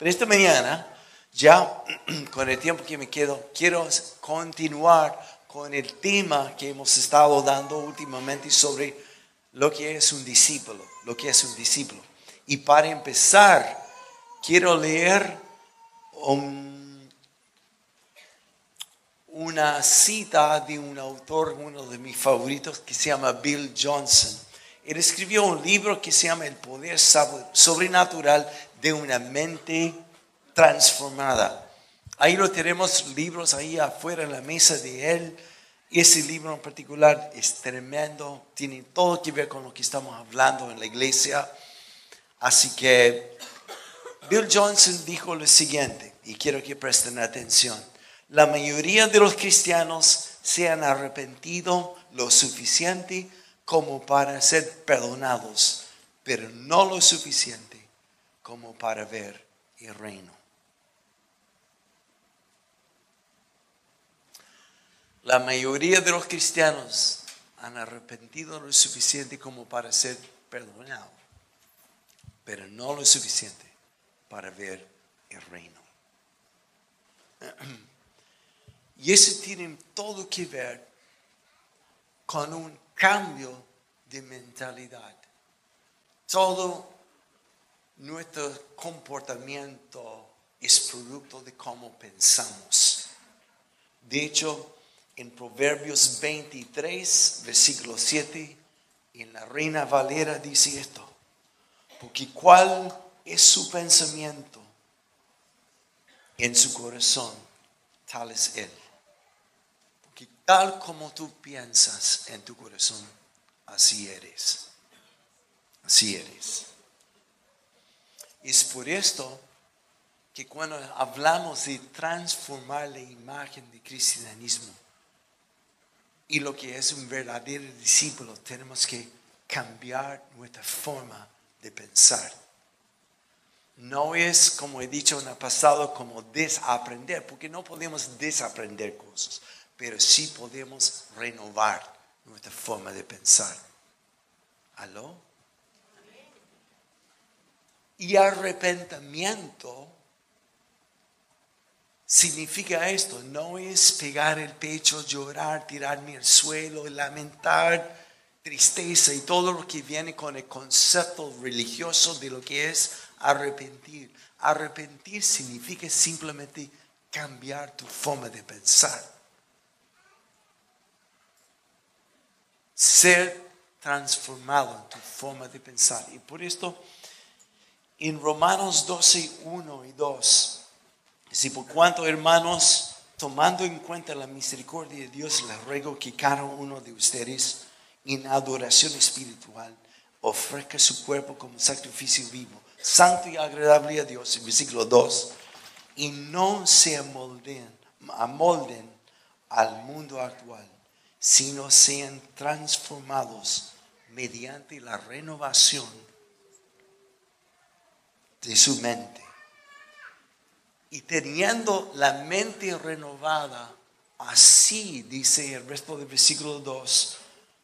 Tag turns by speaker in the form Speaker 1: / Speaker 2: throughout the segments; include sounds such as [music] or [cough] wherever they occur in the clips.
Speaker 1: Pero esta mañana, ya [clears throat] con el tiempo que me quedo, quiero continuar con el tema que hemos estado dando últimamente sobre lo que es un discípulo, lo que es un discípulo. Y para empezar, quiero leer una cita de un autor, uno de mis favoritos, que se llama Bill Johnson. Él escribió un libro que se llama El poder sobrenatural de una mente transformada. Ahí lo tenemos, libros ahí afuera en la mesa de él. Ese libro en particular es tremendo, tiene todo que ver con lo que estamos hablando en la iglesia. Así que Bill Johnson dijo lo siguiente, y quiero que presten atención. La mayoría de los cristianos se han arrepentido lo suficiente como para ser perdonados, pero no lo suficiente como para ver el reino. La mayoría de los cristianos han arrepentido lo suficiente como para ser perdonados, pero no lo suficiente para ver el reino. [clears throat] Y eso tiene todo que ver con un cambio de mentalidad. Todo nuestro comportamiento es producto de cómo pensamos. De hecho, en Proverbios 23, versículo 7, en la Reina Valera dice esto, porque cuál es su pensamiento en su corazón, tal es él. Tal como tú piensas en tu corazón, así eres. Así eres. Es por esto que cuando hablamos de transformar la imagen de cristianismo, y lo que es un verdadero discípulo, tenemos que cambiar nuestra forma de pensar. No es, como he dicho en el pasado, como desaprender, porque no podemos desaprender cosas, pero sí podemos renovar nuestra forma de pensar. ¿Aló? Y arrepentimiento significa esto, no es pegar el pecho, llorar, tirarme al suelo, lamentar tristeza y todo lo que viene con el concepto religioso de lo que es arrepentir. Arrepentir significa simplemente cambiar tu forma de pensar. Ser transformado en tu forma de pensar. Y por esto, en Romanos 12, 1 y 2, si por cuanto, hermanos, tomando en cuenta la misericordia de Dios, les ruego que cada uno de ustedes, en adoración espiritual, ofrezca su cuerpo como sacrificio vivo, santo y agradable a Dios, en versículo 2, y no se amolden, amolden al mundo actual, sino sean transformados mediante la renovación de su mente. Y teniendo la mente renovada, así dice el resto del versículo 2,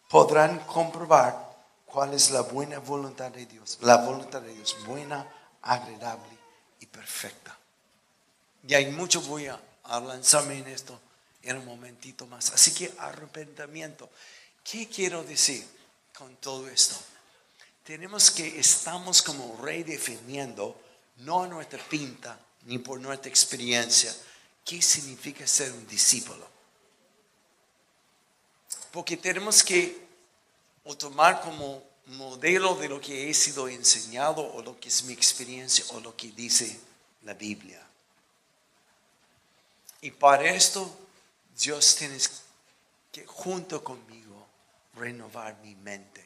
Speaker 1: podrán comprobar cuál es la buena voluntad de Dios, la voluntad de Dios, buena, agradable y perfecta. Y hay mucho, voy a, lanzarme en esto en un momentito más. Así que arrepentimiento. ¿Qué quiero decir con todo esto? Tenemos que estamos como redefiniendo no nuestra pinta, ni por nuestra experiencia, qué significa ser un discípulo. Porque tenemos que tomar como modelo de lo que he sido enseñado o lo que es mi experiencia o lo que dice la Biblia. Y para esto Dios tiene que junto conmigo renovar mi mente.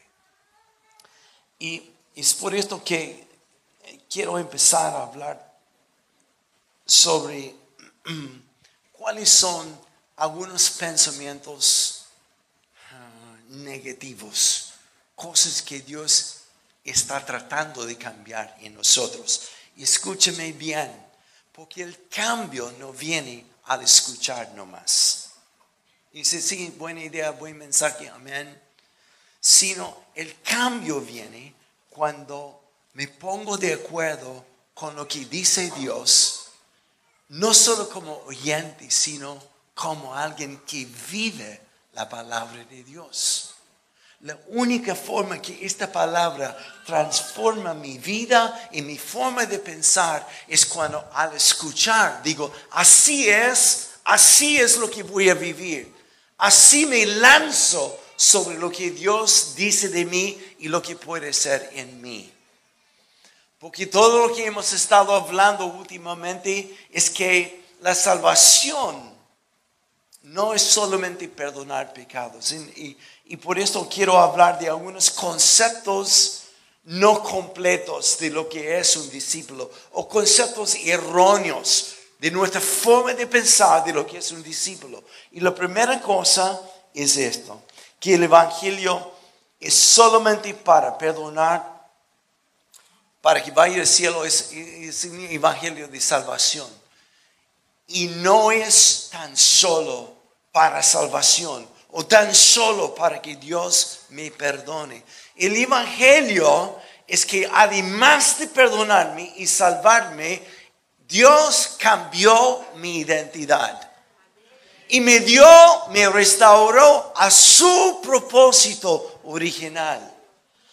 Speaker 1: Y es por esto que quiero empezar a hablar sobre [clears throat] cuáles son algunos pensamientos ah, negativos, cosas que Dios está tratando de cambiar en nosotros. Y escúcheme bien, porque el cambio no viene al escuchar nomás. Dice, sí, buena idea, buen mensaje, amén. Sino el cambio viene cuando me pongo de acuerdo con lo que dice Dios, no solo como oyente, sino como alguien que vive la palabra de Dios. La única forma que esta palabra transforma mi vida y mi forma de pensar es cuando al escuchar digo, así es, así es lo que voy a vivir. Así me lanzo sobre lo que Dios dice de mí y lo que puede ser en mí. Porque todo lo que hemos estado hablando últimamente es que la salvación no es solamente perdonar pecados. Y, por eso quiero hablar de algunos conceptos no completos de lo que es un discípulo o conceptos erróneos de nuestra forma de pensar de lo que es un discípulo. Y la primera cosa es esto, que el Evangelio es solamente para perdonar, para que vaya al cielo, es un Evangelio de salvación. Y no es tan solo para salvación o tan solo para que Dios me perdone. El Evangelio es que además de perdonarme y salvarme, Dios cambió mi identidad y me dio, me restauró a su propósito original.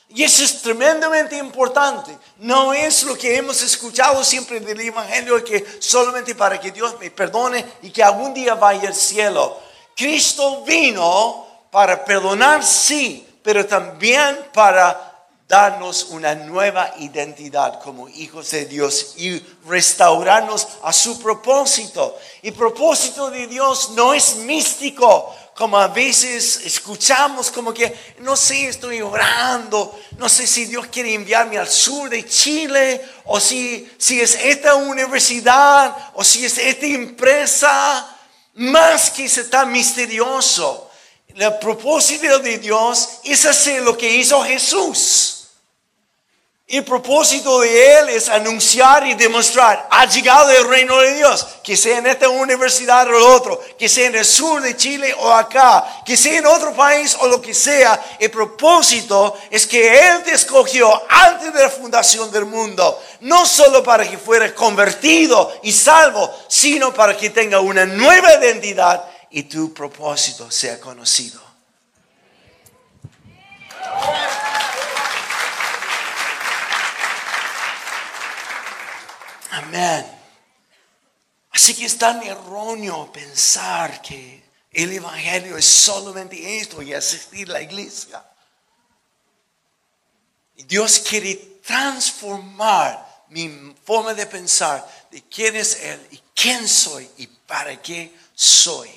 Speaker 1: Y eso es tremendamente importante. No es lo que hemos escuchado siempre del Evangelio, que solamente para que Dios me perdone y que algún día vaya al cielo. Cristo vino para perdonar, sí, pero también para darnos una nueva identidad como hijos de Dios y restaurarnos a su propósito. Y propósito de Dios no es místico, como a veces escuchamos como que, no sé, estoy orando, no sé si Dios quiere enviarme al sur de Chile, o si, si es esta universidad, o si es esta empresa, más que es tan misterioso. El propósito de Dios es hacer lo que hizo Jesús. El propósito de Él es anunciar y demostrar, ha llegado el reino de Dios, que sea en esta universidad o otro, que sea en el sur de Chile o acá, que sea en otro país o lo que sea. El propósito es que Él te escogió antes de la fundación del mundo, no solo para que fuera convertido y salvo, sino para que tenga una nueva identidad y tu propósito sea conocido. Amén. Así que es tan erróneo pensar que el Evangelio es solamente esto y asistir a la iglesia. Dios quiere transformar mi forma de pensar de quién es Él y quién soy y para qué soy.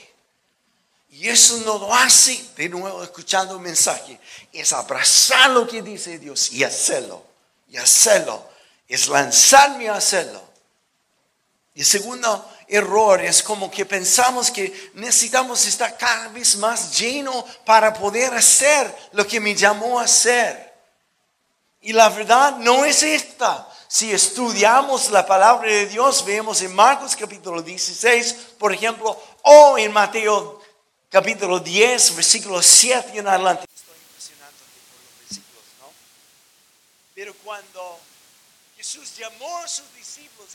Speaker 1: Y eso no lo hace, de nuevo escuchando el mensaje, es abrazar lo que dice Dios y hacerlo, y hacerlo, es lanzarme a hacerlo. Y el segundo error es como que pensamos que necesitamos estar cada vez más lleno para poder hacer lo que me llamó a hacer. Y la verdad no es esta. Si estudiamos la palabra de Dios, vemos en Marcos capítulo 16, por ejemplo, o en Mateo capítulo 10, versículo 7 y en adelante. Estoy impresionado por los versículos, ¿no? Pero cuando Jesús llamó a sus discípulos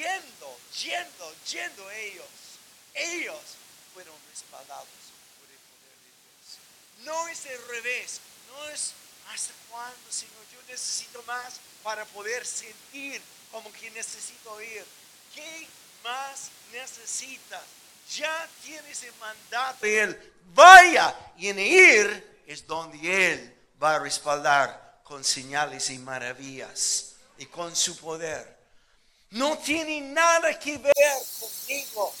Speaker 1: yendo, yendo, yendo ellos, ellos fueron respaldados por el poder de Dios. No es el revés, no es hasta cuándo, Señor, yo necesito más para poder sentir como que necesito ir. ¿Qué más necesitas? Ya tienes el mandato de Él. Vaya y en ir es donde Él va a respaldar con señales y maravillas y con su poder no tiene nada que ver conmigo,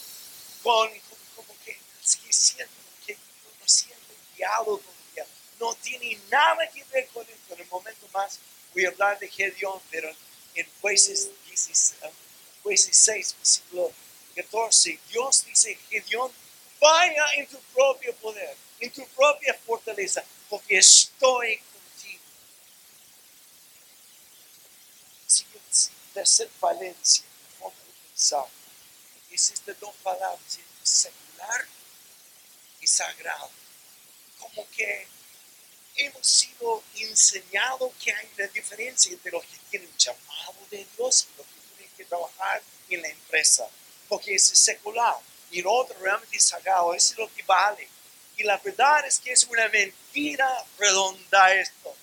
Speaker 1: con, como que, siento que yo no siento guiado todavía. No tiene nada que ver con esto. En el momento más voy a hablar de Gedeón, pero en jueces 16, jueces 6, versículo 14, Dios dice, Gedeón, vaya en tu propio poder, en tu propia fortaleza, porque estoy contigo. Tercer falencia de forma de pensar. Existen dos palabras, secular y sagrado. Como que
Speaker 2: hemos sido enseñados que hay una diferencia entre los que tienen llamado de Dios y los que tienen que trabajar en la empresa, porque es secular y el otro realmente es sagrado, es lo que vale. Y la verdad es que es una mentira redonda esto.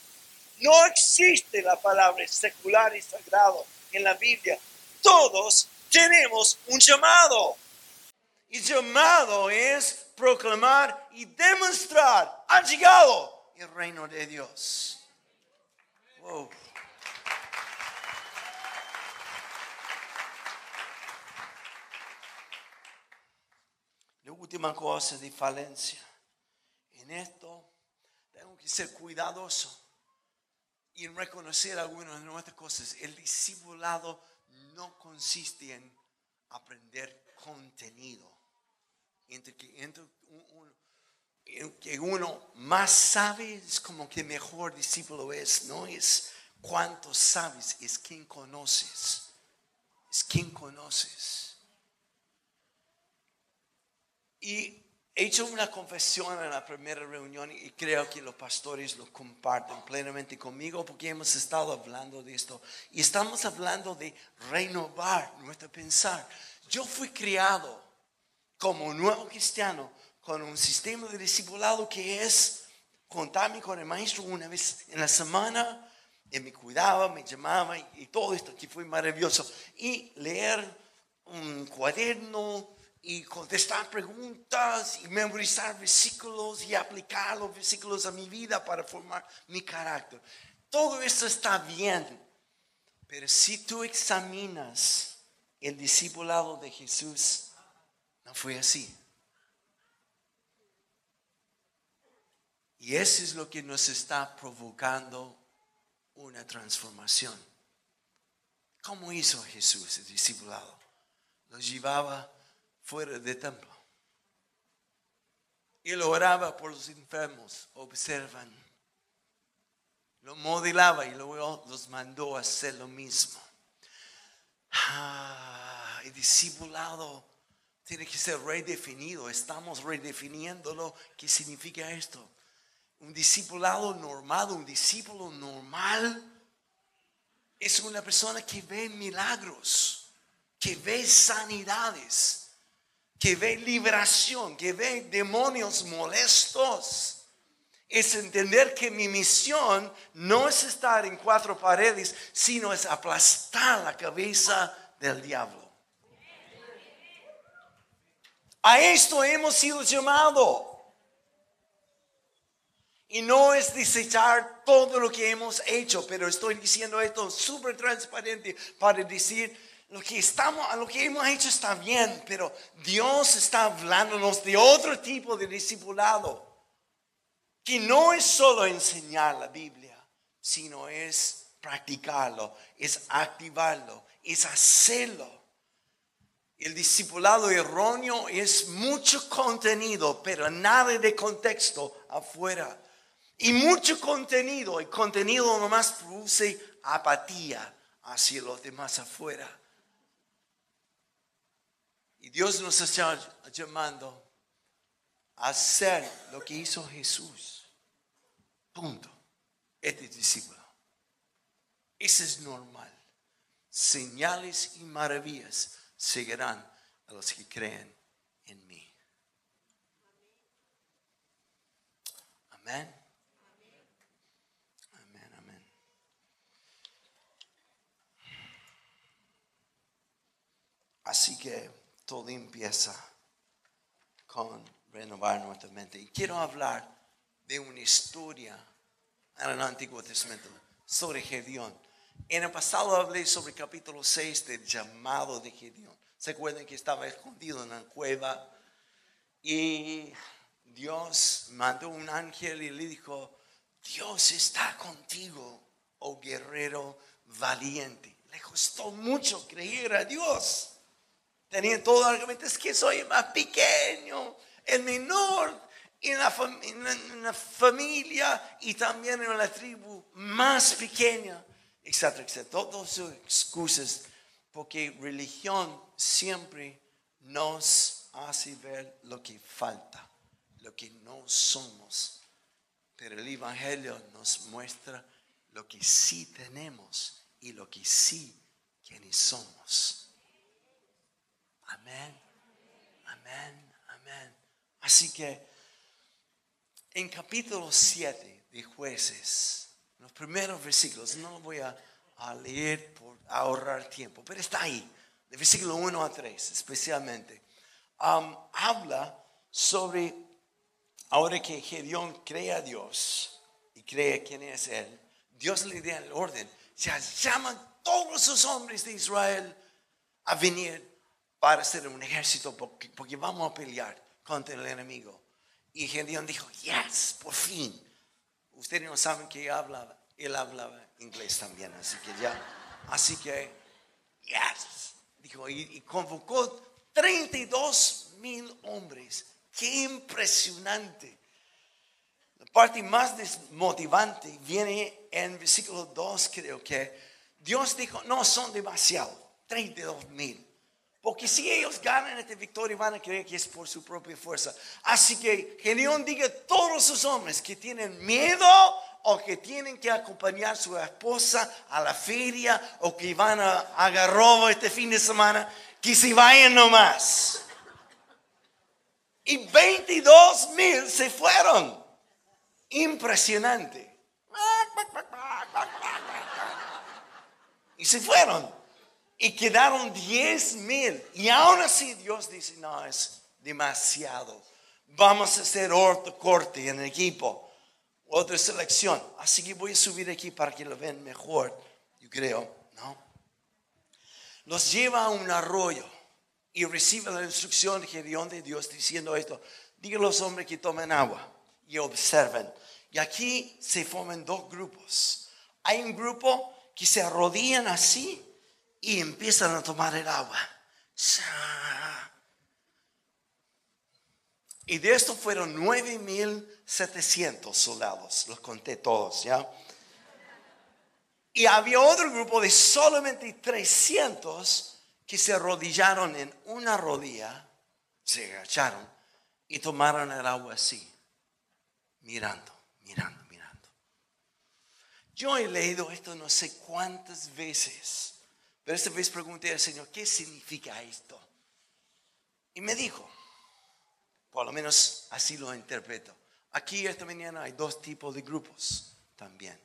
Speaker 2: No existe la palabra secular y sagrado en la Biblia. Todos tenemos un llamado.
Speaker 1: Y llamado es proclamar y demostrar, ha llegado el reino de Dios. Wow. La última cosa de falencia. En esto tengo que ser cuidadoso y reconocer algunas de nuestras cosas. El discipulado no consiste en aprender contenido. Entre que, entre que uno más sabe es como que mejor discípulo es. No es cuánto sabes, es quién conoces. Es quién conoces. Y he hecho una confesión en la primera reunión y creo que los pastores lo comparten plenamente conmigo porque hemos estado hablando de esto y estamos hablando de renovar nuestro pensar. Yo fui criado como nuevo cristiano con un sistema de discipulado que es contarme con el maestro una vez en la semana, y me cuidaba, me llamaba y, todo esto que fue maravilloso. Y leer un cuaderno y contestar preguntas y memorizar versículos y aplicar los versículos a mi vida para formar mi carácter. Todo esto está bien, pero si tú examinas el discipulado de Jesús, no fue así. Y eso es lo que nos está provocando una transformación. ¿Cómo hizo Jesús el discipulado? Lo llevaba fuera de templo. Él oraba por los enfermos, observan. Lo modelaba y luego los mandó a hacer lo mismo. Ah, el discipulado tiene que ser redefinido. Estamos redefiniéndolo. ¿Qué significa esto? Un discipulado normal, un discípulo normal, es una persona que ve milagros, que ve sanidades, que ve liberación, que ve demonios molestos. Es entender que mi misión no es estar en cuatro paredes, sino es aplastar la cabeza del diablo. A esto hemos sido llamados. Y no es desechar todo lo que hemos hecho, pero estoy diciendo esto súper transparente para decir lo que estamos, lo que hemos hecho está bien, pero Dios está hablándonos de otro tipo de discipulado, que no es solo enseñar la Biblia, sino es practicarlo, es activarlo, es hacerlo. El discipulado erróneo es mucho contenido, pero nada de contexto afuera. Y mucho contenido, y contenido nomás produce apatía hacia los demás afuera. Y Dios nos está llamando a hacer lo que hizo Jesús. Punto. Este discípulo. Ese es normal. Señales y maravillas seguirán a los que creen en mí. Amén. Amén, amén. Así que todo empieza con renovar nuestra mente. Y quiero hablar de una historia en el Antiguo Testamento sobre Gedeón. En el pasado hablé sobre el capítulo 6 del llamado de Gedeón. ¿Se acuerdan que estaba escondido en la cueva? Y Dios mandó un ángel y le dijo, Dios está contigo, oh guerrero valiente. Le costó mucho creer a Dios. Tenía todo el argumento, es que soy más pequeño, el menor en la, en la familia y también en la tribu más pequeña etcétera, etcétera. Todas sus excusas, porque religión siempre nos hace ver lo que falta, lo que no somos. Pero el Evangelio nos muestra lo que sí tenemos y lo que sí quienes somos. Amén, amén, amén. Así que en capítulo 7 de jueces, los primeros versículos, no lo voy a, leer por ahorrar tiempo, pero está ahí, de versículo 1 a 3 especialmente. Habla sobre, ahora que Gedeón cree a Dios y cree quién es Él, Dios le da el orden, se llaman todos sus hombres de Israel a venir para hacer un ejército porque, vamos a pelear contra el enemigo. Y Gedeón dijo, yes, por fin. Ustedes no saben que hablaba, él hablaba inglés también, así que ya, así que, yes. Dijo, y, y convocó 32 mil hombres. Qué impresionante. La parte más desmotivante viene en versículo 2, creo que Dios dijo, no son demasiado, 32 mil. Porque si ellos ganan esta victoria van a creer que es por su propia fuerza. Así que Gedeón diga a todos sus hombres que tienen miedo o que tienen que acompañar a su esposa a la feria o que van a agarrar este fin de semana, que se vayan nomás. Y 22 mil se fueron. Impresionante. Y se fueron. Y quedaron 10 mil. Y aún así Dios dice, no, es demasiado. Vamos a hacer otro corte en el equipo. Otra selección. Así que voy a subir aquí para que lo vean mejor. Yo creo, ¿no? Los lleva a un arroyo y recibe la instrucción de Gedeón de Dios diciendo esto. Diga a los hombres que tomen agua y observen. Y aquí se forman dos grupos. Hay un grupo que se arrodillan así y empiezan a tomar el agua. Y de esto fueron 9.700 soldados, los conté todos, ¿ya? Y había otro grupo de solamente 300 que se arrodillaron en una rodilla, se agacharon y tomaron el agua así, mirando, mirando. Yo he leído esto no sé cuántas veces, pero esta vez pregunté al Señor, ¿qué significa esto? Y me dijo, por lo menos así lo interpreto. Aquí esta mañana hay dos tipos de grupos también.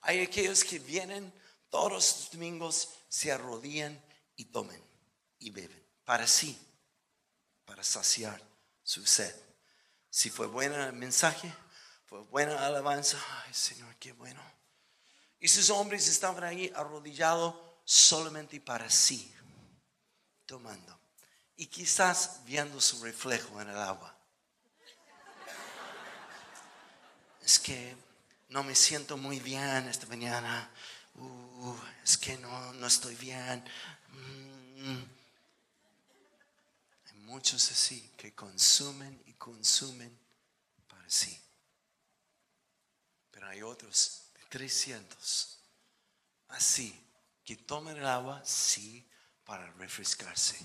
Speaker 1: Hay aquellos que vienen todos los domingos, se arrodillan y tomen y beben para sí, para saciar su sed. Si fue bueno el mensaje, fue buena alabanza. Ay, Señor, qué bueno. Y esos hombres estaban ahí arrodillados solamente para sí, tomando. Y quizás viendo su reflejo en el agua. Es que no me siento muy bien esta mañana. Uh, es que no, no estoy bien. Mm. Hay muchos así que consumen y consumen para sí hay otros de 300 así que toman el agua, sí, para refrescarse,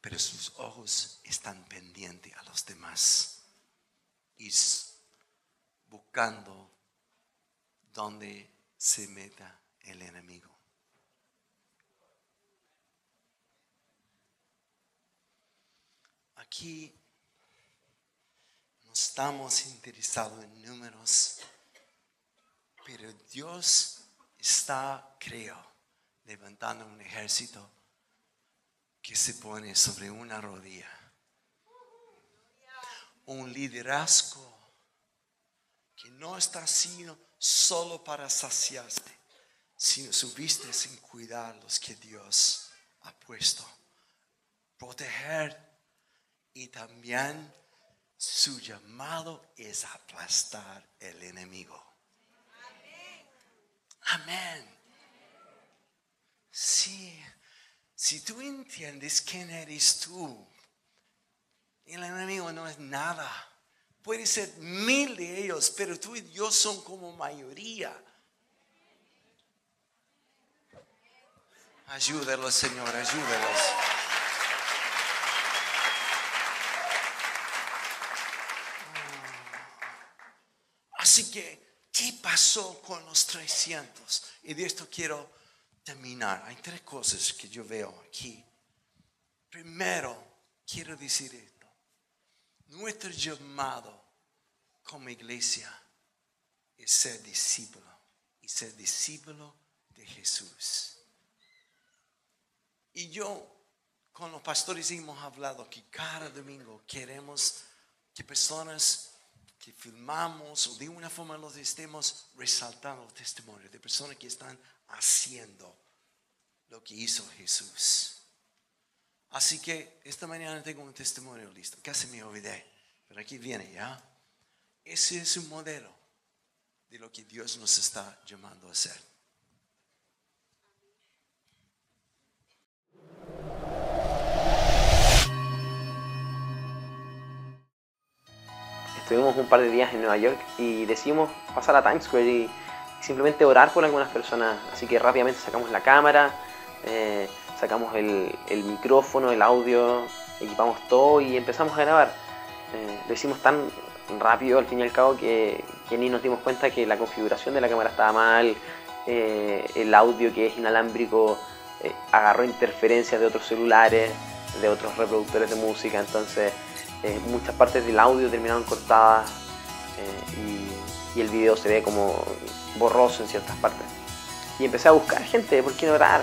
Speaker 1: pero sus ojos están pendientes a los demás y buscando donde se meta el enemigo. Aquí no estamos interesados en números pero Dios está, creo, levantando un ejército que se pone sobre una rodilla. Un liderazgo que no está sino solo para saciarte, sino subiste sin cuidar los que Dios ha puesto. Proteger y también su llamado es aplastar el enemigo. Amén. Sí, si tú entiendes quién eres tú, el enemigo no es nada. Puede ser mil de ellos, pero tú y yo son como mayoría. Ayúdalos, Señor, ayúdalos. Así que, ¿qué pasó con los 300? Y de esto quiero terminar. Hay tres cosas que yo veo aquí. Primero, quiero decir esto. Nuestro llamado como iglesia es ser discípulo y ser discípulo de Jesús. Y yo con los pastores hemos hablado que cada domingo queremos que personas que filmamos o de una forma los estemos resaltando el testimonio de personas que están haciendo lo que hizo Jesús. Así que esta mañana tengo un testimonio listo. Casi me olvidé, pero aquí viene ya. Ese es un modelo de lo que Dios nos está llamando a hacer.
Speaker 3: Estuvimos un par de días en Nueva York y decidimos pasar a Times Square y simplemente orar por algunas personas. Así que rápidamente sacamos la cámara, eh, sacamos el, micrófono, el audio, equipamos todo y empezamos a grabar. Eh, lo hicimos tan rápido al fin y al cabo que, ni nos dimos cuenta que la configuración de la cámara estaba mal, eh, el audio que es inalámbrico agarró interferencias de otros celulares, de otros reproductores de música, entonces muchas partes del audio terminaron cortadas y el video se ve como borroso en ciertas partes. Y empecé a buscar gente por quién orar.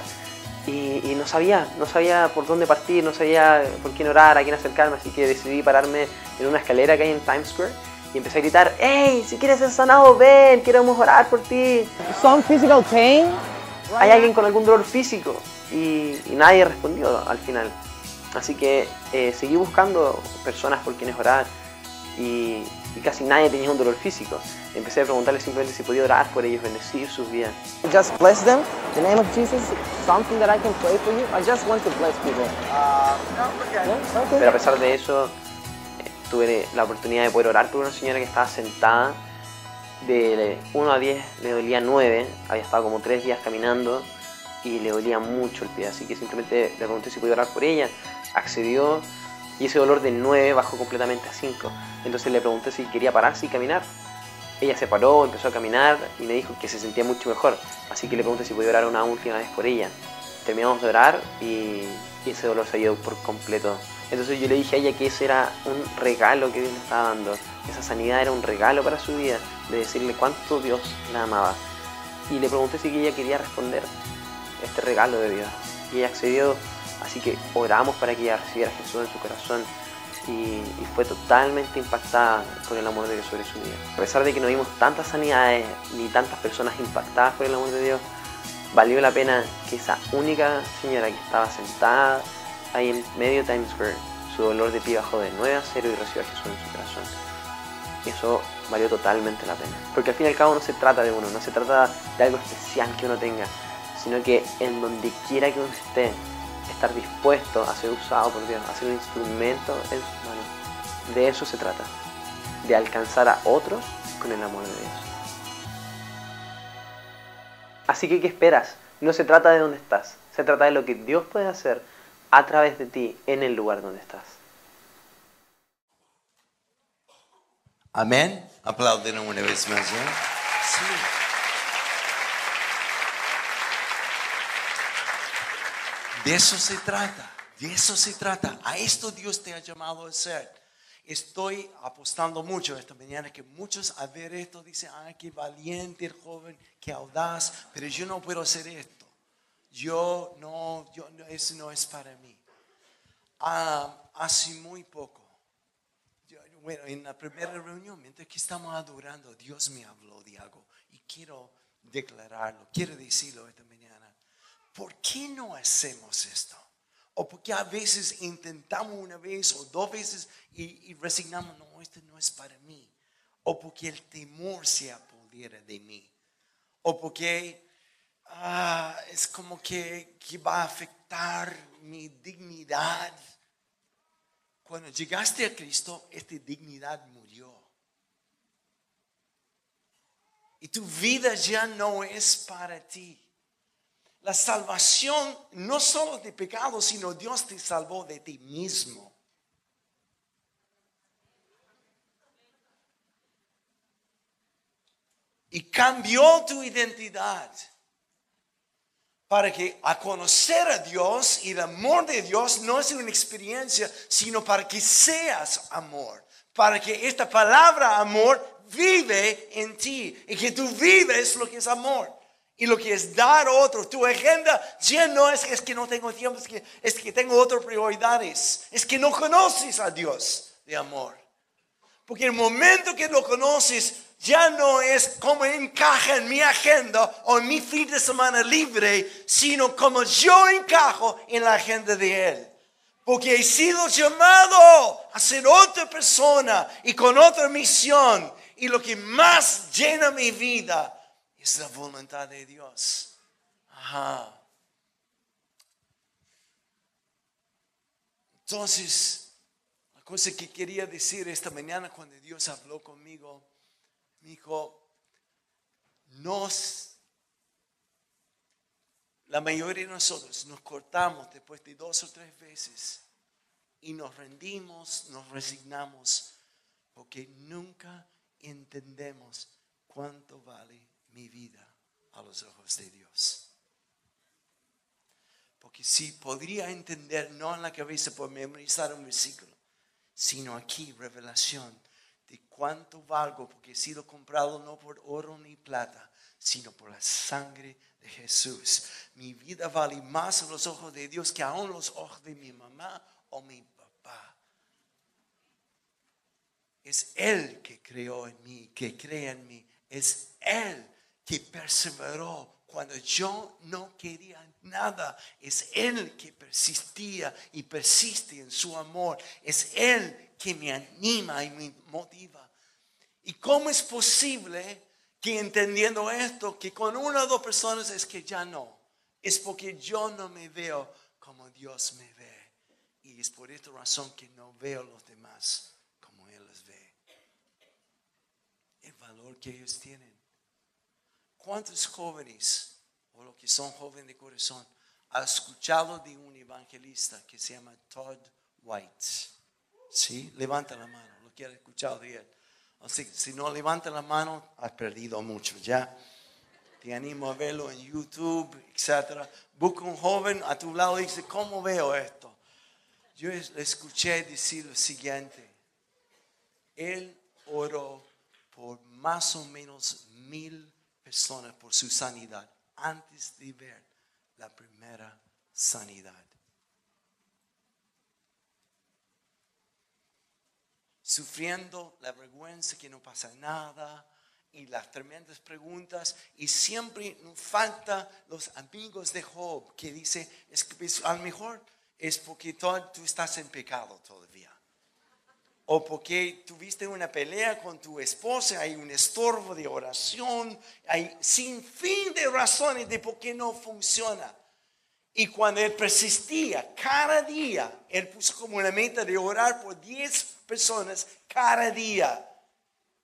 Speaker 3: Y, no sabía, no sabía por dónde partir, no sabía por quién orar, a quién acercarme, así que decidí pararme en una escalera que hay en Times Square y empecé a gritar, hey, si quieres ser sanado, ven, queremos orar por ti.
Speaker 4: Some physical pain.
Speaker 3: Hay alguien con algún dolor físico y, nadie respondió al final. Así que eh, seguí buscando personas por quienes orar y, y casi nadie tenía un dolor físico. Empecé a preguntarle simplemente si podía orar por ellos, bendecir sus vidas.
Speaker 4: Just bless them. In the name of Jesus, something that I can pray for you. I just want to bless people.
Speaker 3: Pero a pesar de eso, eh, tuve la oportunidad de poder orar por una señora que estaba sentada. De 1 a 10 le dolía 9, había estado como 3 días caminando y le dolía mucho el pie, así que simplemente le pregunté si podía orar por ella. Accedió y ese dolor de 9 bajó completamente a 5. Entonces le pregunté si quería pararse y caminar. Ella se paró, empezó a caminar y me dijo que se sentía mucho mejor. Así que le pregunté si podía orar una última vez por ella. Terminamos de orar y, ese dolor se por completo. Entonces yo le dije a ella que ese era un regalo que Dios le estaba dando. Esa sanidad era un regalo para su vida, de decirle cuánto Dios la amaba. Y le pregunté si ella quería responder este regalo de Dios. Y ella accedió Así que oramos para que ella recibiera a Jesús en su corazón y, fue totalmente impactada por el amor de Dios sobre su vida. A pesar de que no vimos tantas sanidades ni tantas personas impactadas por el amor de Dios, valió la pena que esa única señora que estaba sentada ahí en medio Times Square, su dolor de pie bajó de 9 a 0 y recibió a Jesús en su corazón. Y eso valió totalmente la pena. Porque al fin y al cabo no se trata de uno, no se trata de algo especial que uno tenga, sino que en donde quiera que uno esté, estar dispuesto a ser usado por Dios, a ser un instrumento en manos. De eso se trata, de alcanzar a otros con el amor de Dios. Así que, ¿qué esperas? No se trata de dónde estás, se trata de lo que Dios puede hacer a través de ti en el lugar donde estás.
Speaker 1: Amén. Aplauden una vez más. ¿eh? Sí. De eso se trata, de eso se trata. A esto Dios te ha llamado a hacer. Estoy apostando mucho esta mañana que muchos a ver esto dicen, ay, qué valiente el joven, qué audaz, pero yo no puedo hacer esto. Yo no, yo, eso no es para mí. Ah, hace muy poco, bueno, en la primera reunión, mientras que estamos adorando, Dios me habló de algo y quiero declararlo, quiero decirlo esta mañana. ¿por qué no hacemos esto? O porque a veces intentamos una vez o dos veces y, resignamos, no, esto no es para mí. O porque el temor se apodera de mí. O porque ah, es como que, que va a afectar mi dignidad. Cuando llegaste a Cristo, esta dignidad murió. Y tu vida ya no es para ti. La salvación no solo de pecado, sino Dios te salvó de ti mismo. y cambió tu identidad para que a conocer a Dios y el amor de Dios no es una experiencia, sino para que seas amor, para que esta palabra amor vive en ti y que tú vives lo que es amor y lo que es dar a otro. Tu agenda ya no es, es que no tengo tiempo, es que, es que tengo otras prioridades, es que no conoces a Dios de amor. Porque el momento que lo conoces ya no es como encaja en mi agenda o en mi fin de semana libre, sino como yo encajo en la agenda de Él. Porque he sido llamado a ser otra persona y con otra misión. Y lo que más llena mi vida es la voluntad de Dios. Ajá. Entonces, la cosa que quería decir esta mañana cuando Dios habló conmigo, me dijo, nos, la mayoría de nosotros nos cortamos después de dos o tres veces y nos rendimos, nos resignamos, porque nunca entendemos cuánto vale mi vida a los ojos de Dios. Porque si podría entender, no en la cabeza por memorizar un versículo, sino aquí, revelación de cuánto valgo, porque he sido comprado no por oro ni plata, sino por la sangre de Jesús. Mi vida vale más a los ojos de Dios que aún los ojos de mi mamá o mi papá. Es Él que creó en mí, que cree en mí. Es Él que perseveró cuando yo no quería nada. Es Él que persistía y persiste en su amor. Es Él que me anima y me motiva. ¿Y cómo es posible que entendiendo esto, que con una o dos personas es que ya no? Es porque yo no me veo como Dios me ve. Y es por esta razón que no veo a los demás como Él los ve. El valor que ellos tienen. ¿Cuántos jóvenes, o los que son jóvenes de corazón, han escuchado de un evangelista que se llama Todd White? ¿Sí? Levanta la mano, lo que ha escuchado de él. Así que si no levanta la mano, has perdido mucho ya. Te animo a verlo en YouTube, etc. Busca un joven a tu lado y dice, ¿cómo veo esto? Yo le escuché decir lo siguiente. Él oró por más o menos mil personas por su sanidad antes de ver la primera sanidad. Sufriendo la vergüenza que no pasa nada y las tremendas preguntas y siempre nos falta los amigos de Job que dice, es que pues, a lo mejor es porque tú estás en pecado todavía o porque tuviste una pelea con tu esposa, hay un estorbo de oración, hay sin fin de razones de por qué no funciona. Y cuando él persistía cada día, él puso como una meta de orar por 10 personas cada día.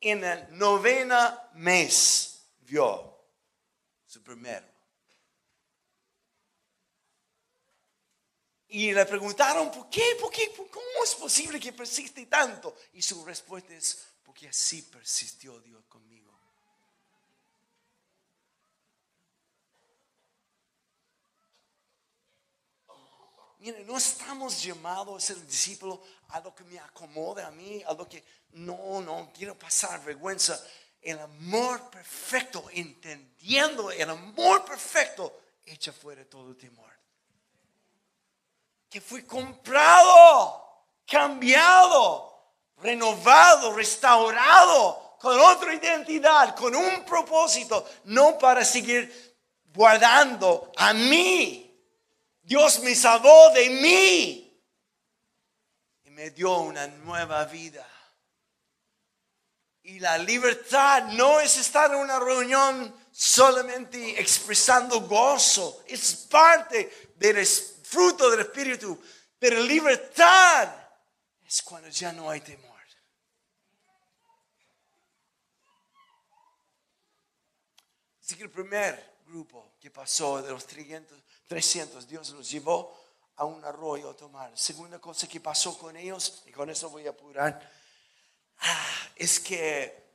Speaker 1: En el novena mes vio su primero. Y le preguntaron, ¿por qué? ¿Por qué? ¿Cómo es posible que persiste tanto? Y su respuesta es, porque así persistió Dios conmigo. Mire, no estamos llamados a ser discípulos a lo que me acomoda a mí, a lo que no, no quiero pasar vergüenza. El amor perfecto, entendiendo el amor perfecto, echa fuera todo temor que fui comprado, cambiado, renovado, restaurado, con otra identidad, con un propósito, no para seguir guardando a mí. Dios me salvó de mí y me dio una nueva vida. Y la libertad no es estar en una reunión solamente expresando gozo, es parte del espíritu fruto del Espíritu. Pero libertad es cuando ya no hay temor. Así que el primer grupo que pasó de los 300, 300 Dios los llevó a un arroyo a tomar. Segunda cosa que pasó con ellos, y con eso voy a apurar, ah, es que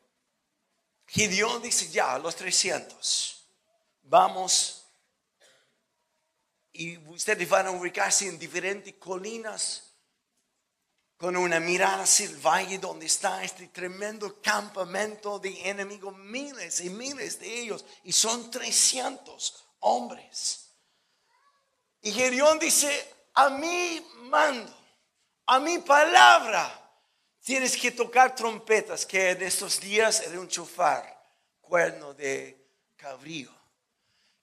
Speaker 1: Gideón dice, ya, los 300, vamos. Y ustedes van a ubicarse en diferentes colinas con una mirada hacia el valle donde está este tremendo campamento de enemigos, miles y miles de ellos, y son 300 hombres. Y Gedeón dice, a mí mando, a mi palabra, tienes que tocar trompetas, que en estos días era un chofar, cuerno de cabrío,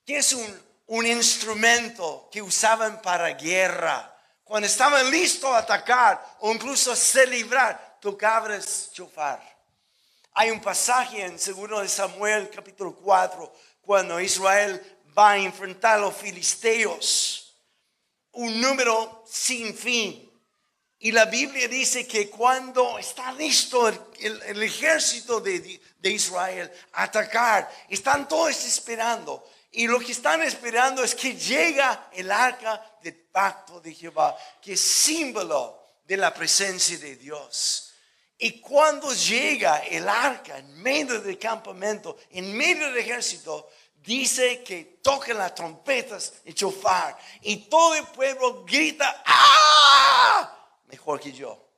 Speaker 1: que es un, un instrumento que usaban para guerra cuando estaban listos a atacar o incluso celebrar, tocabas chofar. Hay un pasaje en Seguro de Samuel, capítulo 4, cuando Israel va a enfrentar a los filisteos. Un número sin fin. Y la Biblia dice que cuando está listo el, ejército de, de Israel a atacar, están todos esperando. Y lo que están esperando es que llega el arca del pacto de Jehová, que es símbolo de la presencia de Dios. Y cuando llega el arca en medio del campamento, en medio del ejército, dice que tocan las trompetas y chofar. Y todo el pueblo grita, ¡ah! Mejor que yo.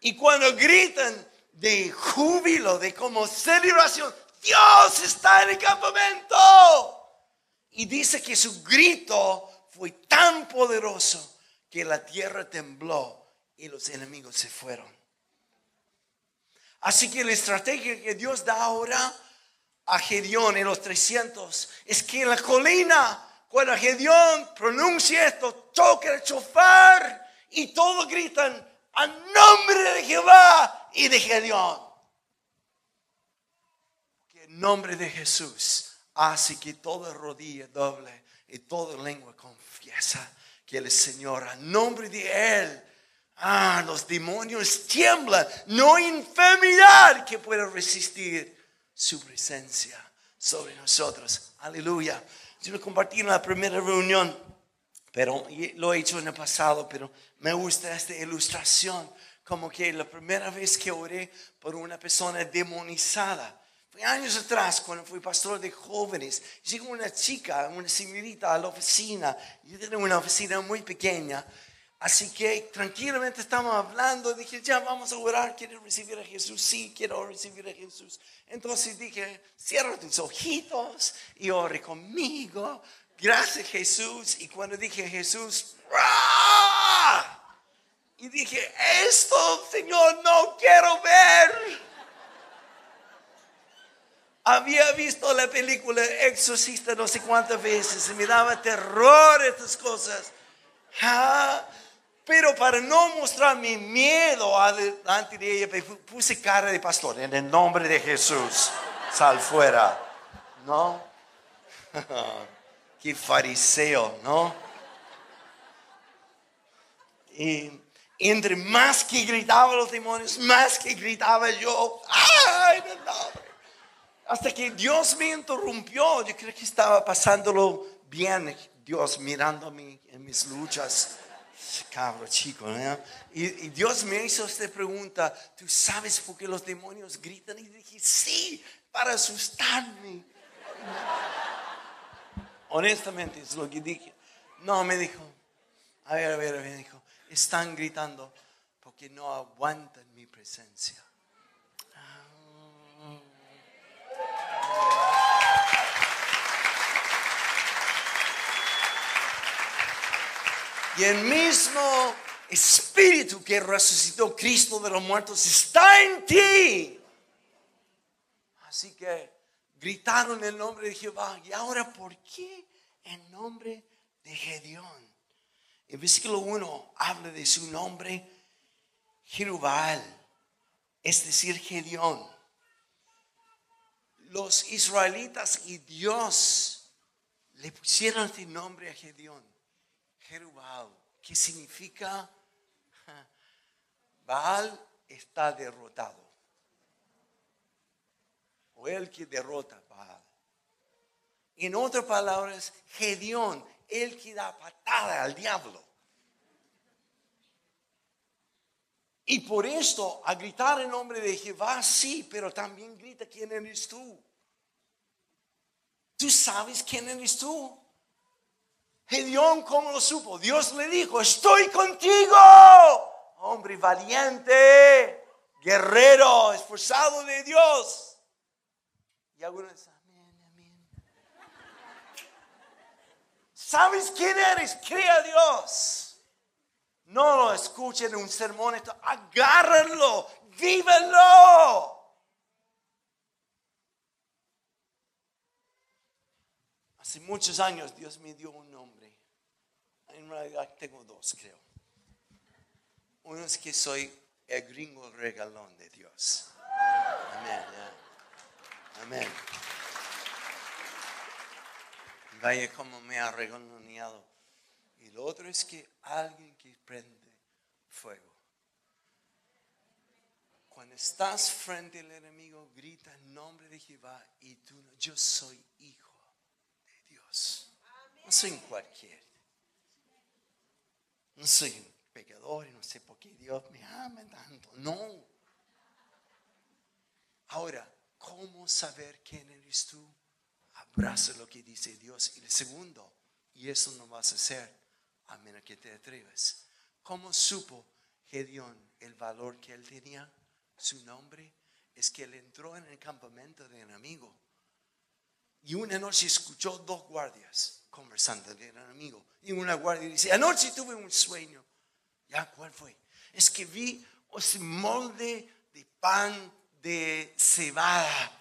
Speaker 1: Y cuando gritan de júbilo, de como celebración, Dios está en el campamento. Y dice que su grito fue tan poderoso que la tierra tembló y los enemigos se fueron. Así que la estrategia que Dios da ahora a Gedeón en los 300 es que en la colina, cuando Gedeón pronuncia esto, toca el chofar y todos gritan a nombre de Jehová y de Gedeón nombre de Jesús hace que toda rodilla doble y toda lengua confiesa que es Señor. A nombre de Él, ah, los demonios tiemblan. No hay enfermedad que pueda resistir su presencia sobre nosotros. Aleluya. Yo lo compartí en la primera reunión, pero lo he hecho en el pasado, pero me gusta esta ilustración. Como que la primera vez que oré por una persona demonizada, fue años atrás, cuando fui pastor de jóvenes, llegó una chica, una señorita a la oficina. Yo tenía una oficina muy pequeña. Así que tranquilamente estábamos hablando. Dije, ya vamos a orar. ¿Quieres recibir a Jesús? Sí, quiero recibir a Jesús. Entonces dije, cierra tus ojitos y ore conmigo. Gracias Jesús. Y cuando dije Jesús, y dije, esto, Señor, no quiero ver había visto la película Exorcista no sé cuántas veces y me daba terror estas cosas. Ah, pero para no mostrar mi miedo delante de ella, puse cara de pastor. En el nombre de Jesús, sal fuera. ¿No? [laughs] Qué fariseo, ¿no? Y entre más que gritaban los demonios, más que gritaba yo. ¡Ay, no! Hasta que Dios me interrumpió. Yo creo que estaba pasándolo bien. Dios mirándome en mis luchas. Cabro chico, ¿no? y, Dios me hizo esta pregunta. ¿Tú sabes por qué los demonios gritan? Y dije, sí, para asustarme. Honestamente es lo que dije. No, me dijo. A ver, a ver, a ver, dijo. Están gritando porque no aguantan mi presencia. Y el mismo espíritu que resucitó Cristo de los muertos está en ti. Así que gritaron el nombre de Jehová. ¿Y ahora por qué el nombre de Gedeón? El versículo 1 habla de su nombre, Jerubal, es decir, Gedeón. Los israelitas y Dios le pusieron este nombre a Gedeón Jerubal, que significa [laughs] Baal está derrotado. O el que derrota a Baal. En otras palabras, Gedeón, el que da patada al diablo. Y por esto, a gritar en nombre de Jehová, sí, pero también grita quién eres tú. ¿Tú sabes quién eres tú? Gedeón, ¿cómo lo supo? Dios le dijo, estoy contigo, hombre valiente, guerrero, esforzado de Dios. Y algunos dicen, amén, amén. [laughs] ¿Sabes quién eres? Crea a Dios. No lo escuchen en un sermón, esto, agárrenlo, vívenlo. Hace muchos años Dios me dio un nombre. En realidad tengo dos, creo. Uno es que soy el gringo regalón de Dios. Amén. Amén. Vaya como me ha regañado. Y lo otro es que alguien que prende fuego. Cuando estás frente al enemigo, grita en nombre de Jehová y tú, yo soy hijo no soy un cualquiera. No soy un pecador y no sé por qué Dios me ama tanto. No. Ahora, ¿cómo saber quién eres tú? Abraza lo que dice Dios. Y el segundo, y eso no vas a hacer a menos que te atreves. ¿Cómo supo Gedeón el valor que él tenía? Su nombre es que él entró en el campamento del enemigo y una noche escuchó dos guardias conversando con el enemigo. Y una guardia dice, anoche tuve un sueño. ¿Ya cuál fue? Es que vi ese molde de pan de cebada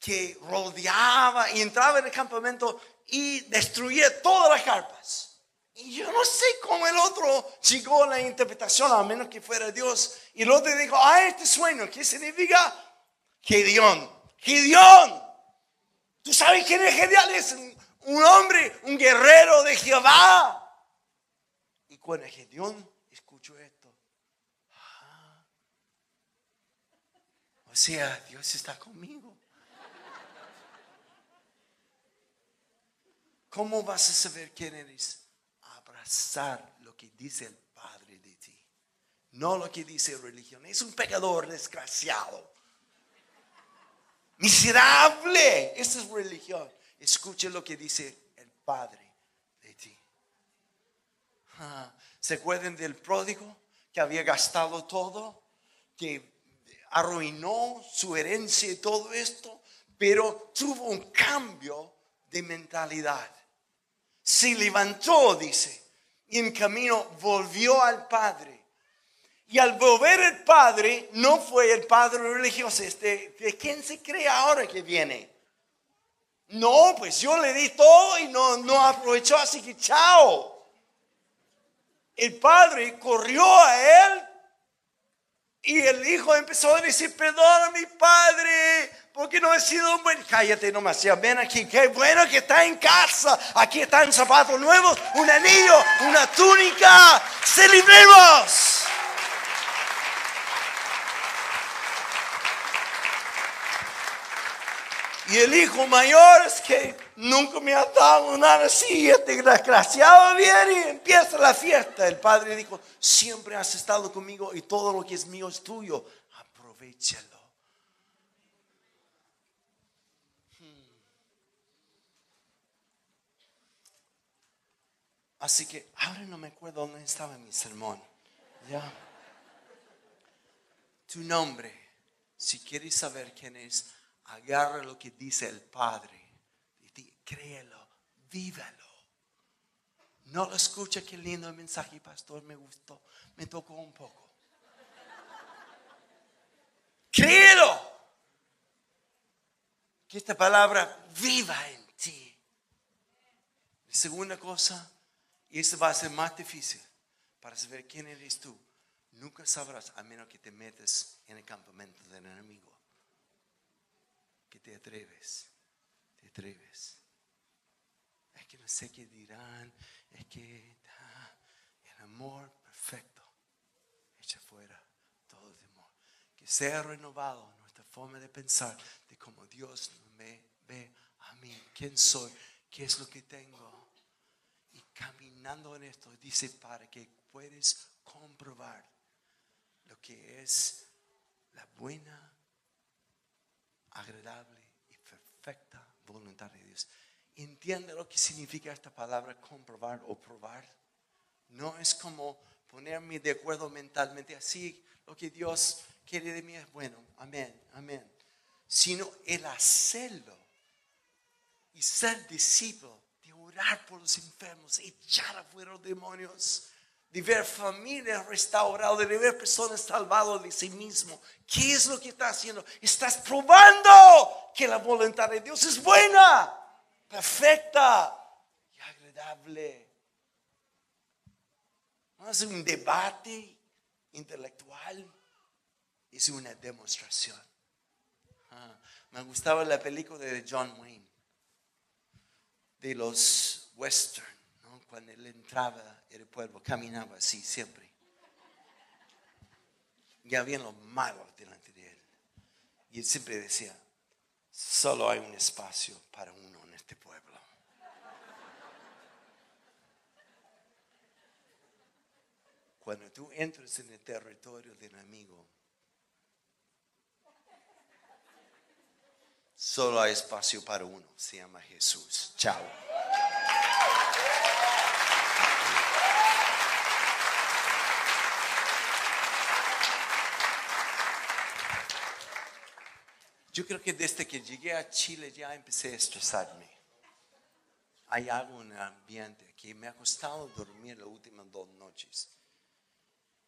Speaker 1: que rodeaba y entraba en el campamento y destruía todas las carpas. Y yo no sé cómo el otro llegó a la interpretación, a menos que fuera Dios. Y el otro dijo, ah, este sueño, ¿qué significa? Gedeón, Gedeón, ¿Tú sabes quién es Gedeón? Es un, hombre, un guerrero de Jehová. Y cuando Gedeón escuchó esto, ah, o sea, Dios está conmigo. ¿Cómo vas a saber quién eres? Abrazar lo que dice el Padre de ti, no lo que dice religión. Es un pecador desgraciado. Miserable. Esa es religión. Escuche lo que dice el Padre de ti. Ah, ¿Se acuerdan del pródigo que había gastado todo? Que arruinó su herencia y todo esto, pero tuvo un cambio de mentalidad. Se levantó, dice, y en camino volvió al Padre y al volver el padre, no fue el padre religioso, este, ¿de quién se cree ahora que viene? No, pues yo le di todo y no, no aprovechó, así que chao. El padre corrió a él y el hijo empezó a decir, perdona mi padre, porque no he sido un buen... Cállate nomás, ya ven aquí, qué bueno que está en casa. Aquí están zapatos nuevos, un anillo, una túnica. ¡Celebremos! Y el hijo mayor es que nunca me ha dado nada así. Este desgraciado viene y empieza la fiesta. El padre dijo, siempre has estado conmigo y todo lo que es mío es tuyo. Aprovechalo. Así que ahora no me acuerdo dónde estaba mi sermón. Ya. Tu nombre, si quieres saber quién es, agarra lo que dice el Padre. Y créelo, vívelo. No lo escucha, qué lindo el mensaje, pastor, me gustó, me tocó un poco. Créelo. Que esta palabra viva en ti. Segunda cosa, y esto va a ser más difícil para saber quién eres tú. Nunca sabrás a menos que te metas en el campamento del enemigo te atreves, te atreves. Es que no sé qué dirán, es que el amor perfecto echa fuera todo temor. Que sea renovado nuestra forma de pensar de cómo Dios me ve a mí, quién soy, qué es lo que tengo. Caminando en esto, dice para que puedes comprobar lo que es la buena, agradable y perfecta voluntad de Dios. ¿Entiende lo que significa esta palabra comprobar o probar? No es como ponerme de acuerdo mentalmente, así lo que Dios quiere de mí es bueno, amén, amén. Sino el hacerlo y ser discípulo, por los enfermos, echar afuera los demonios, de ver familias restauradas, de ver personas salvadas de sí mismo. ¿Qué es lo que estás haciendo? Estás probando que la voluntad de Dios es buena, perfecta y agradable. No es un debate intelectual, es una demostración. Ah, me gustaba la película de John Wayne, de los western, ¿no? cuando él entraba en el pueblo, caminaba así siempre. Y había los malos delante de él. Y él siempre decía, solo hay un espacio para uno en este pueblo. Cuando tú entras en el territorio del enemigo, solo hay espacio para uno, se llama Jesús. Chao. Yo creo que desde que llegué a Chile ya empecé a estresarme. Hay algo en el ambiente que me ha costado dormir las últimas dos noches.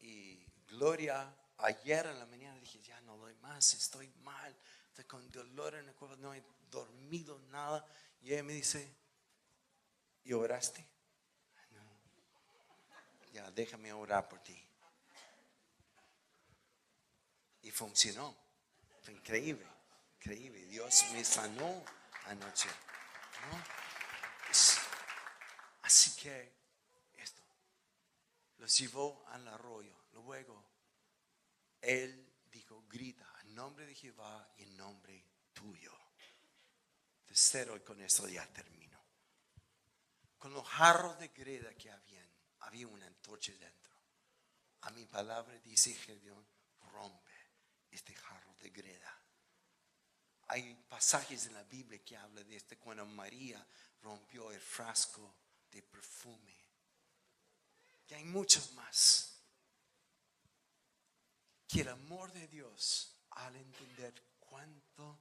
Speaker 1: Y Gloria, ayer en la mañana dije, ya no doy más, estoy mal, con dolor en el cuerpo, no he dormido nada. Y ella me dice, ¿y oraste? No. Ya, déjame orar por ti. Y funcionó. Fue increíble, increíble. Dios me sanó anoche. así que esto los llevó al arroyo. Luego, él dijo, grita, nombre de Jehová y en nombre tuyo. Tercero, y con eso ya termino. Con los jarros de greda que habían, había una antorcha dentro. A mi palabra dice Gedeón, rompe este jarro de greda. Hay pasajes en la Biblia que habla de este cuando María rompió el frasco de perfume. Y hay muchos más. Que el amor de Dios, al entender cuánto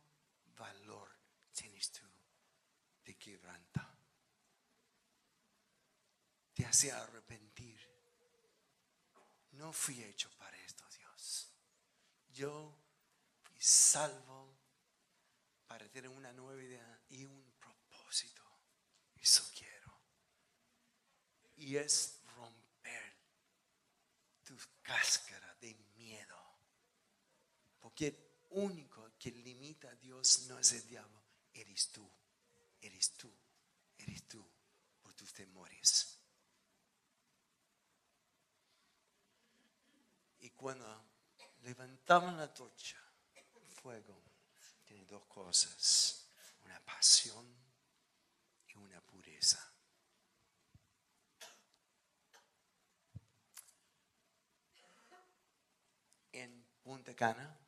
Speaker 1: valor tienes tú, te quebranta. Te hace arrepentir. No fui hecho para esto, Dios. Yo fui salvo para tener una nueva idea y un propósito. Eso quiero. Y es romper tu cáscara de miedo. El único que limita a Dios no es el diablo, eres tú. Eres tú. Eres tú por tus temores. Y cuando levantaban la torcha, fuego tiene dos cosas, una pasión y una pureza. En Punta Cana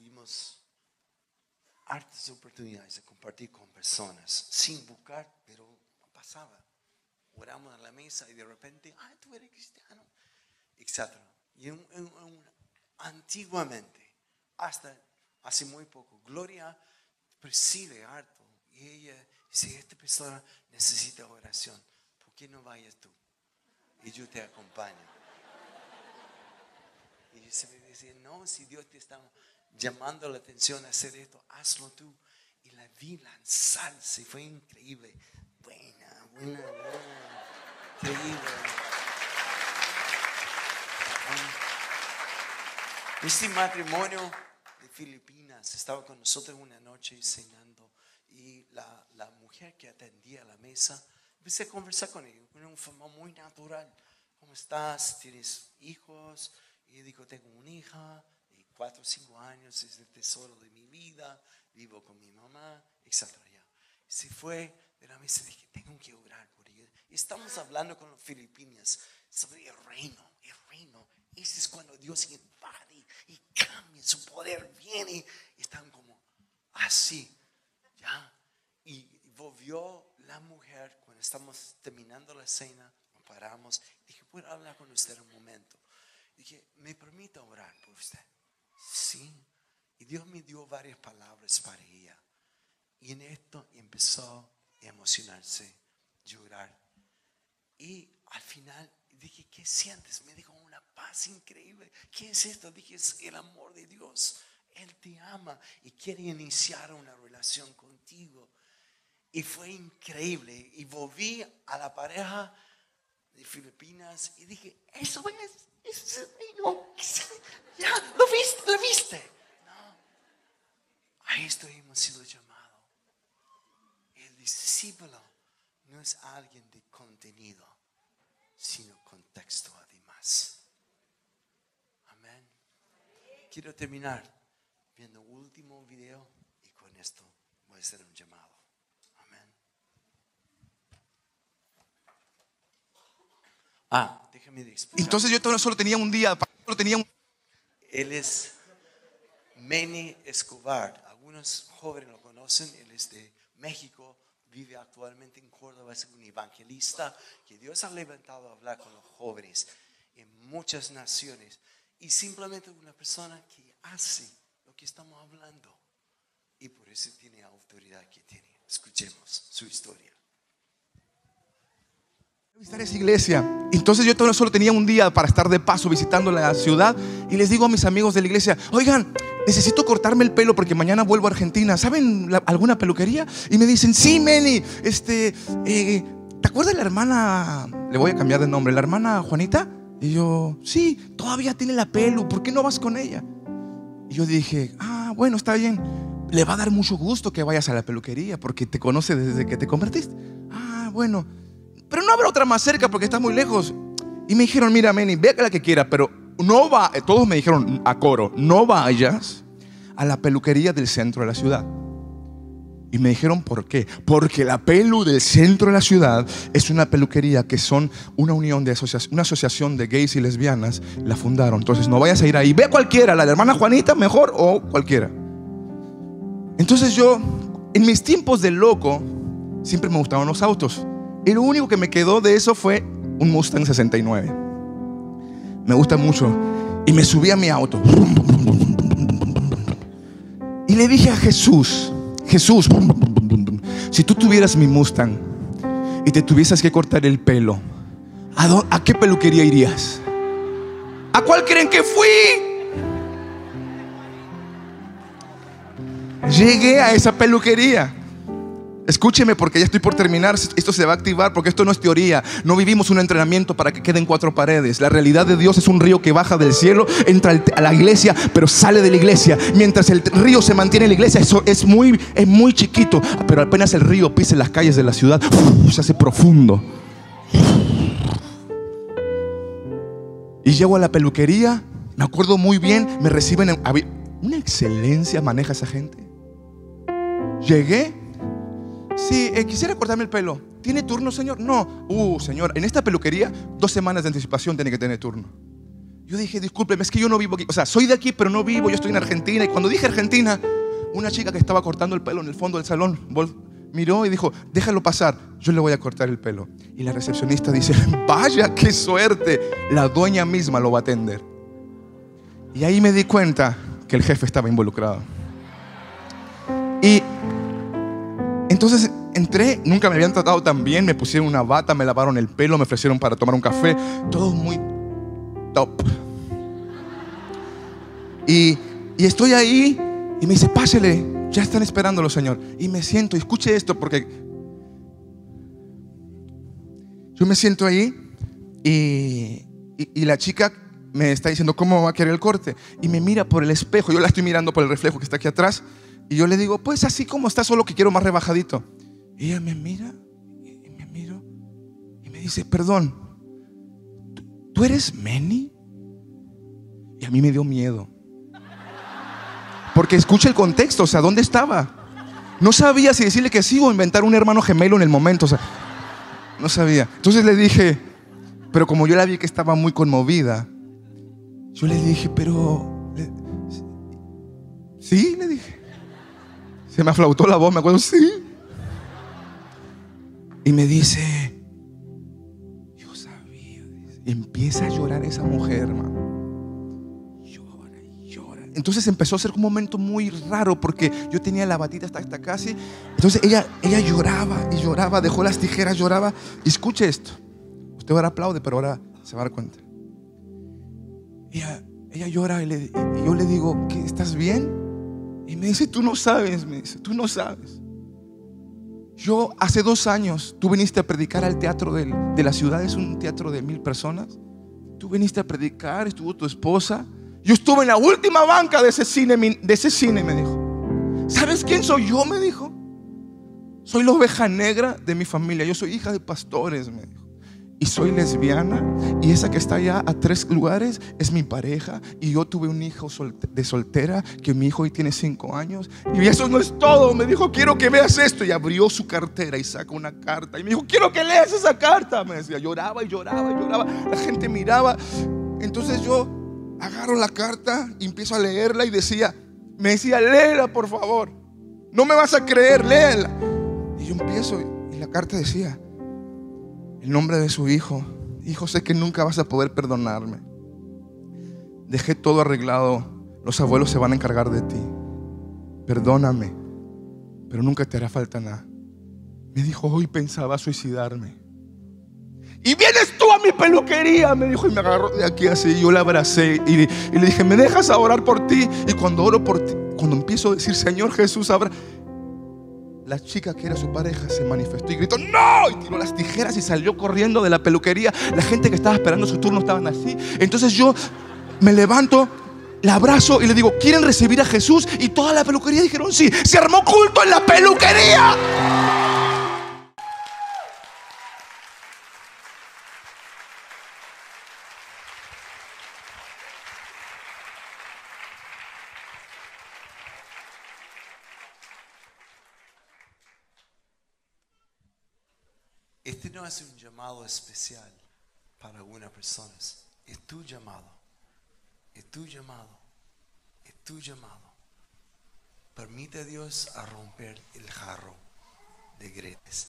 Speaker 1: tuvimos hartas oportunidades de compartir con personas sin buscar, pero pasaba. Oramos a la mesa y de repente, ah, tú eres cristiano, etc. Y antiguamente, hasta hace muy poco, Gloria preside harto y ella dice, esta persona necesita oración, ¿por qué no vayas tú? Y yo te acompaño. Y yo siempre decía, no, si Dios te está llamando la atención a hacer esto, hazlo tú. Y la vi lanzarse, fue increíble. Buena, buena, buena. Increíble. Este matrimonio de Filipinas estaba con nosotros una noche cenando y la, la mujer que atendía la mesa, empecé a conversar con ella, con una forma muy natural. ¿Cómo estás? ¿Tienes hijos? Y yo digo, tengo una hija de cuatro o cinco años, es el tesoro de mi vida, vivo con mi mamá, etc. Se fue de la mesa y dije, tengo que orar por ella. Estamos hablando con los filipinas, sobre el reino, el reino. Ese es cuando Dios invade y cambia, su poder viene están como así, ¿ya? Y volvió la mujer cuando estamos terminando la cena, nos paramos, dije, ¿puedo hablar con usted un momento? Dije, ¿me permite orar por usted? Sí. Y Dios me dio varias palabras para ella. Y en esto empezó a emocionarse, llorar. Y al final dije, ¿qué sientes? Me dijo una paz increíble. ¿Qué es esto? Dije, es el amor de Dios. Él te ama y quiere iniciar una relación contigo. Y fue increíble. Y volví a la pareja de Filipinas y dije, eso es, lo viste, lo viste. No, a esto hemos sido llamados. El discípulo no es alguien de contenido, sino contexto además. Amén. Quiero terminar viendo último video y con esto voy a hacer un llamado. Amén. Ah, déjame explicar.
Speaker 5: Entonces yo solo tenía un día, solo tenía un...
Speaker 1: Él es Meni Escobar. Algunos jóvenes lo conocen. Él es de México. Vive actualmente en Córdoba. Es un evangelista que Dios ha levantado a hablar con los jóvenes en muchas naciones. Y simplemente una persona que hace lo que estamos hablando. Y por eso tiene autoridad que tiene. Escuchemos su historia.
Speaker 5: Visitar esa iglesia. Entonces yo todavía solo tenía un día para estar de paso visitando la ciudad y les digo a mis amigos de la iglesia, oigan, necesito cortarme el pelo porque mañana vuelvo a Argentina. ¿Saben alguna peluquería? Y me dicen, sí, Meni, este, eh, ¿te acuerdas de la hermana? Le voy a cambiar de nombre, la hermana Juanita. Y yo, sí, todavía tiene la pelo, ¿por qué no vas con ella? Y yo dije, ah, bueno, está bien. Le va a dar mucho gusto que vayas a la peluquería porque te conoce desde que te convertiste. Ah, bueno. Pero no habrá otra más cerca porque está muy lejos. Y me dijeron, mira, Manny, ve a la que quiera, pero no va, eh, todos me dijeron a coro, no vayas a la peluquería del centro de la ciudad. Y me dijeron, ¿por qué? Porque la pelu del centro de la ciudad es una peluquería que son una unión de asociación, una asociación de gays y lesbianas, la fundaron. Entonces no vayas a ir ahí, ve a cualquiera, la de hermana Juanita mejor o cualquiera. Entonces yo, en mis tiempos de loco, siempre me gustaban los autos. Y lo único que me quedó de eso fue un Mustang 69. Me gusta mucho. Y me subí a mi auto. Y le dije a Jesús, Jesús, si tú tuvieras mi Mustang y te tuvieses que cortar el pelo, ¿a, dó- a qué peluquería irías? ¿A cuál creen que fui? Llegué a esa peluquería. Escúcheme porque ya estoy por terminar. Esto se va a activar porque esto no es teoría. No vivimos un entrenamiento para que queden cuatro paredes. La realidad de Dios es un río que baja del cielo, entra a la iglesia, pero sale de la iglesia. Mientras el río se mantiene en la iglesia, eso es muy, es muy chiquito. Pero apenas el río pise las calles de la ciudad, se hace profundo. Y llego a la peluquería, me acuerdo muy bien, me reciben en- una excelencia maneja esa gente. Llegué, sí, eh, quisiera cortarme el pelo. ¿Tiene turno, señor? No. Uh, señor, en esta peluquería, dos semanas de anticipación tiene que tener turno. Yo dije, discúlpeme, es que yo no vivo aquí. O sea, soy de aquí, pero no vivo. Yo estoy en Argentina. Y cuando dije Argentina, una chica que estaba cortando el pelo en el fondo del salón miró y dijo, déjalo pasar, yo le voy a cortar el pelo. Y la recepcionista dice, [laughs] vaya, qué suerte. La dueña misma lo va a atender. Y ahí me di cuenta que el jefe estaba involucrado. Y entonces entré, nunca me habían tratado tan bien, me pusieron una bata, me lavaron el pelo, me ofrecieron para tomar un café, todo muy top. Y, estoy ahí y me dice, pásele, ya están esperándolo, señor. Y me siento, escuche esto porque yo me siento ahí y- y la chica me está diciendo cómo va a querer el corte. Y me mira por el espejo, yo la estoy mirando por el reflejo que está aquí atrás. Y yo le digo, pues así como está, solo que quiero más rebajadito. Y ella me mira y me miro y me dice, perdón, ¿tú, eres Manny? Y a mí me dio miedo. Porque escucha el contexto, o sea, ¿dónde estaba? No sabía si decirle que sí o inventar un hermano gemelo en el momento, o sea, no sabía. Entonces le dije, Pero como yo la vi que estaba muy conmovida, yo le dije, pero... Sí, le dije. Se me aflautó la voz, me acuerdo, sí. Y me dice, yo sabía. empieza a llorar esa mujer, hermano. Llora llora. Entonces empezó a ser un momento muy raro porque yo tenía la batita hasta, casi. Entonces ella, ella lloraba y lloraba, dejó las tijeras, lloraba. Y escuche esto. Usted ahora aplaude, pero ahora se va a dar cuenta. Ella, ella llora y yo le digo, ¿qué, ¿estás bien? Y me dice, tú no sabes, me dice, tú no sabes. Yo hace dos años, tú viniste a predicar al teatro del- de la ciudad, es un teatro de mil personas. Tú viniste a predicar, estuvo tu esposa. Yo estuve en la última banca de ese cine, de ese cine, me dijo. ¿Sabes quién soy yo? Me dijo. Soy la oveja negra de mi familia. Yo soy hija de pastores, me dijo. Y soy lesbiana. Y esa que está allá a tres lugares es mi pareja. Y yo tuve un hijo de soltera, que mi hijo hoy tiene cinco años. Y eso no es todo. Me dijo, quiero que veas esto. Y abrió su cartera y saca una carta. Y me dijo, quiero que leas esa carta. Me decía, lloraba y lloraba y lloraba. La gente miraba. Entonces yo agarro la carta y empiezo a leerla y decía, me decía, léela por favor. No me vas a creer, léela. Y yo empiezo y la carta decía, el nombre de su hijo. Hijo, sé que nunca vas a poder perdonarme. Dejé todo arreglado. Los abuelos se van a encargar de ti. Perdóname, pero nunca te hará falta nada. Me dijo, hoy pensaba suicidarme. Y vienes tú a mi peluquería, me dijo, y me agarró de aquí así. Yo la abracé y, le dije, ¿me dejas a orar por ti? Y cuando oro por ti, cuando empiezo a decir, Señor Jesús, abra. La chica que era su pareja se manifestó y gritó, ¡No! Y tiró las tijeras y salió corriendo de la peluquería. La gente que estaba esperando su turno estaban así. Entonces yo me levanto, la abrazo y le digo, ¿quieren recibir a Jesús? Y toda la peluquería dijeron, sí. Se armó culto en la peluquería.
Speaker 1: No es un llamado especial para algunas personas. Es tu llamado. Es tu llamado. Es tu llamado. Permite a Dios a romper el jarro de gretes.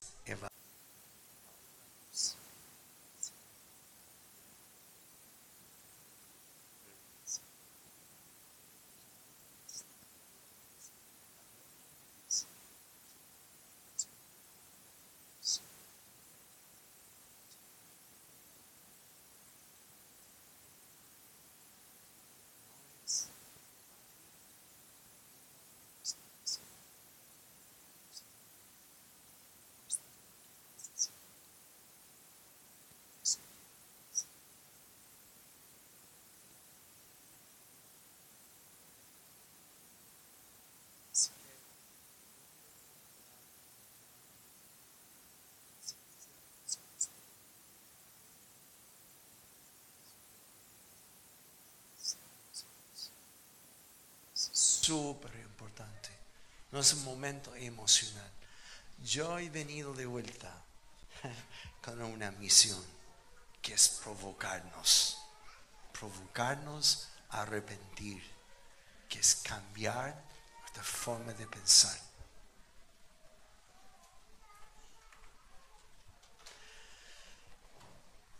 Speaker 1: Súper importante. No es un momento emocional. Yo he venido de vuelta [laughs] con una misión que es provocarnos. Provocarnos a arrepentir, que es cambiar nuestra forma de pensar.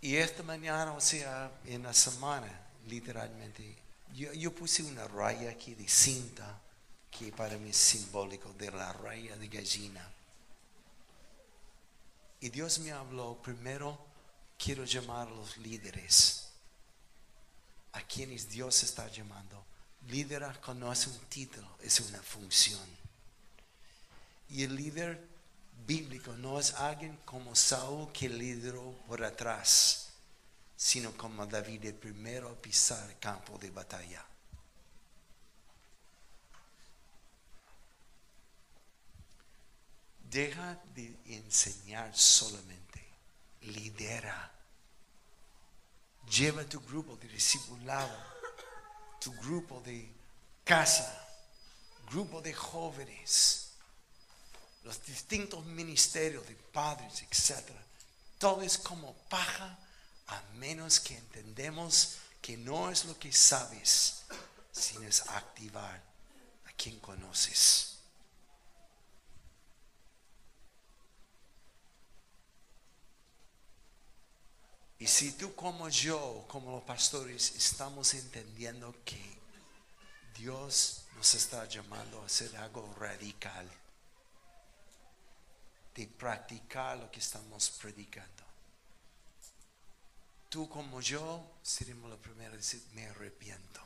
Speaker 1: Y esta mañana, o sea, en la semana, literalmente, yo, puse una raya aquí de cinta, que para mí es simbólico de la raya de gallina. Y Dios me habló, primero quiero llamar a los líderes, a quienes Dios está llamando. Líder no es un título, es una función. Y el líder bíblico no es alguien como Saúl que lideró por atrás, sino como David primero a pisar el campo de batalla. Deja de enseñar solamente, lidera. Lleva tu grupo de discipulado, tu grupo de casa, grupo de jóvenes, los distintos ministerios de padres, etc. Todo es como paja a menos que entendemos que no es lo que sabes, sino es activar a quien conoces. Y si tú como yo, como los pastores, estamos entendiendo que Dios nos está llamando a hacer algo radical, de practicar lo que estamos predicando. Tú como yo seremos los primeros a decir, me arrepiento.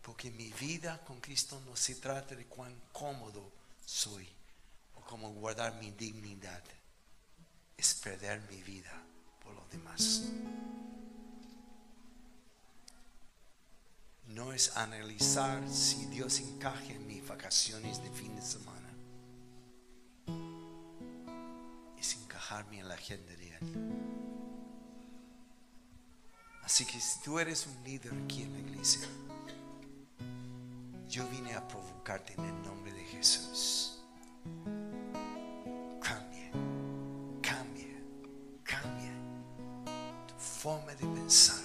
Speaker 1: Porque mi vida con Cristo no se trata de cuán cómodo soy o cómo guardar mi dignidad. Es perder mi vida por los demás. No es analizar si Dios encaja en mis vacaciones de fin de semana. Es encajarme en la agenda de Así que si tú eres un líder aquí en la iglesia, yo vine a provocarte en el nombre de Jesús. Cambie, cambie, cambie tu forma de pensar.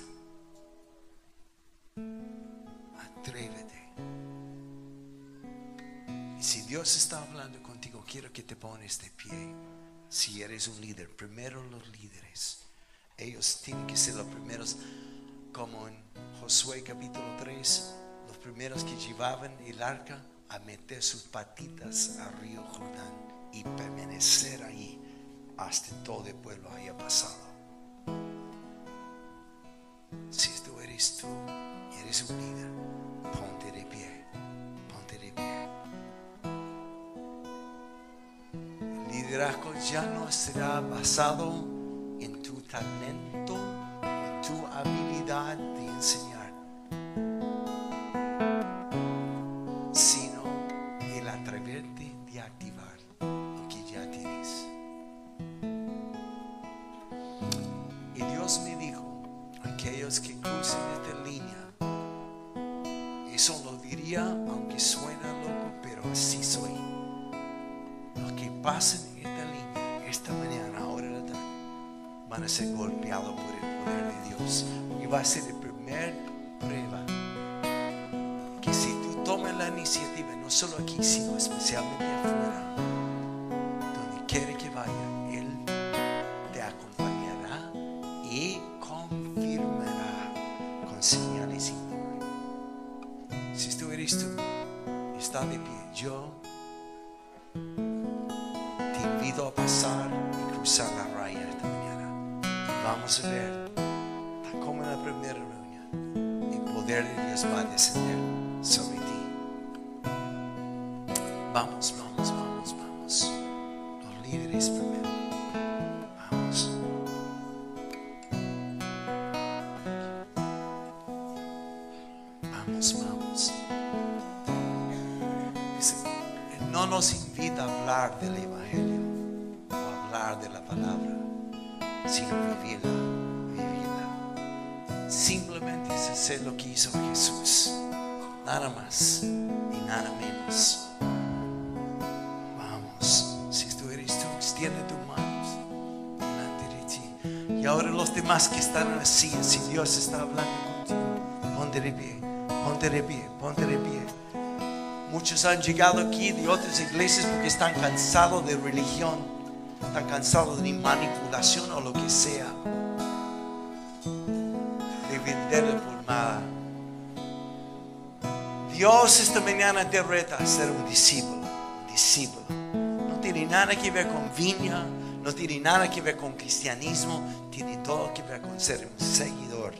Speaker 1: Atrévete. Y si Dios está hablando contigo, quiero que te pones de pie. Si eres un líder, primero los líderes. Ellos tienen que ser los primeros, como en Josué capítulo 3, los primeros que llevaban el arca a meter sus patitas al río Jordán y permanecer ahí hasta todo el pueblo haya pasado. Si tú eres tú eres un líder, ponte de pie, liderazgo ya no será basado en tu talento, en tu habilidad de enseñar, descender sobre ti. Vamos, vamos, vamos, vamos. Los líderes primero. Vamos. Vamos, vamos. No nos invita a hablar del Simplemente es lo que hizo Jesús. Nada más y nada menos. Vamos, si tú eres tú, extiende tus manos delante de ti. Y ahora los demás que están silla, si Dios está hablando contigo, ponte de pie, ponte de pie, ponte de pie. Muchos han llegado aquí de otras iglesias porque están cansados de religión, están cansados de manipulación o lo que sea, Dios esta mañana te reta a ser un discípulo, un discípulo. No tiene nada que ver con viña, no tiene nada que ver con cristianismo, tiene todo que ver con ser un seguidor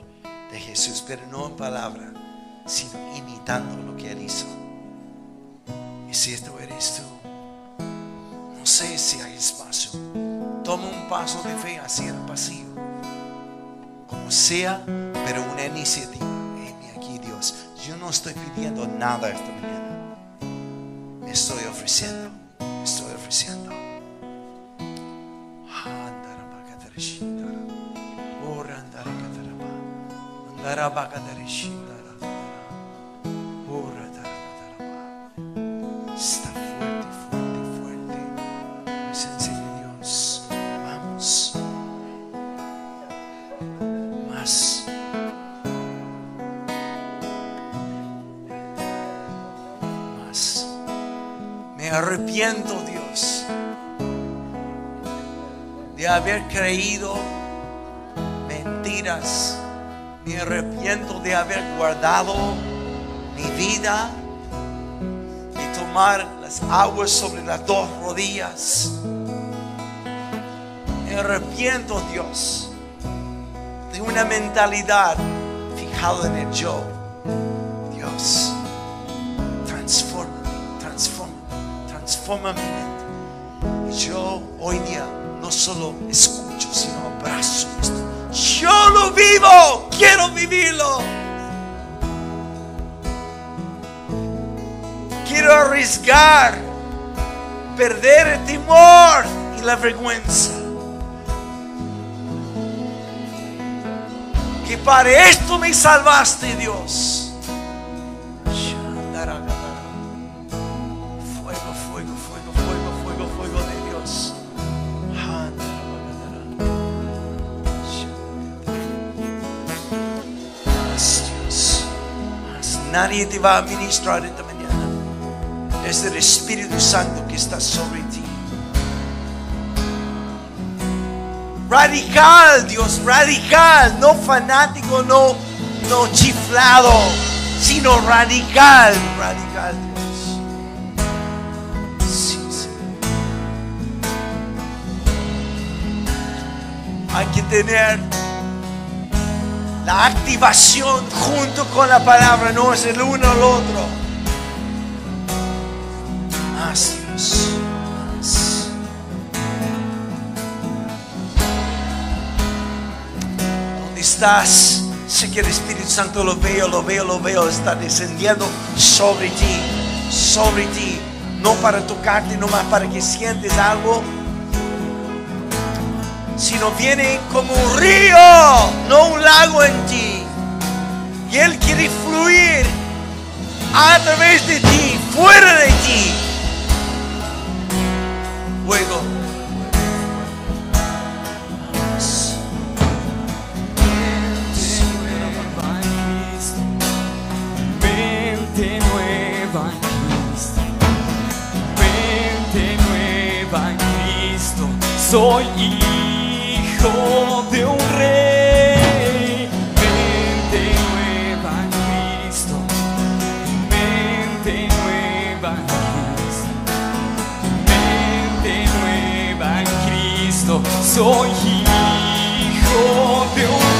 Speaker 1: de Jesús, pero no en palabra, sino imitando lo que Él hizo. Y si esto eres tú, no sé si hay espacio. Toma un paso de fe hacia el pasillo. Como sea, pero una iniciativa. Yo no estoy pidiendo nada esta mañana. Me estoy ofreciendo. Me estoy ofreciendo. Arrepiento, Dios, de haber creído mentiras. Me arrepiento de haber guardado mi vida y tomar las aguas sobre las dos rodillas. Me arrepiento, Dios, de una mentalidad fijada en el yo. Y yo hoy día no solo escucho, sino abrazo esto. Yo lo vivo, quiero vivirlo. Quiero arriesgar, perder el temor y la vergüenza. Que para esto me salvaste, Dios. Nadie te va a ministrar esta mañana. Es el Espíritu Santo que está sobre ti. Radical, Dios, radical, no fanático, no, no chiflado, sino radical, radical, Dios. Sí, Señor. Hay que tener la activación junto con la palabra, no es el uno al otro. Más Dios, más. ¿Dónde estás? Sé que el Espíritu Santo lo veo, lo veo, lo veo, está descendiendo sobre ti, sobre ti. No para tocarte, nomás para que sientes algo, sino viene como un río, no un lago en ti. Y Él quiere fluir a través de ti, fuera de ti. Fuego.
Speaker 6: Mente nueva en Cristo. Mente nueva en Cristo. Soy hijo manto de un rey. Mente nueva en Cristo, mente nueva en Cristo, mente nueva en Cristo. Soy hijo de un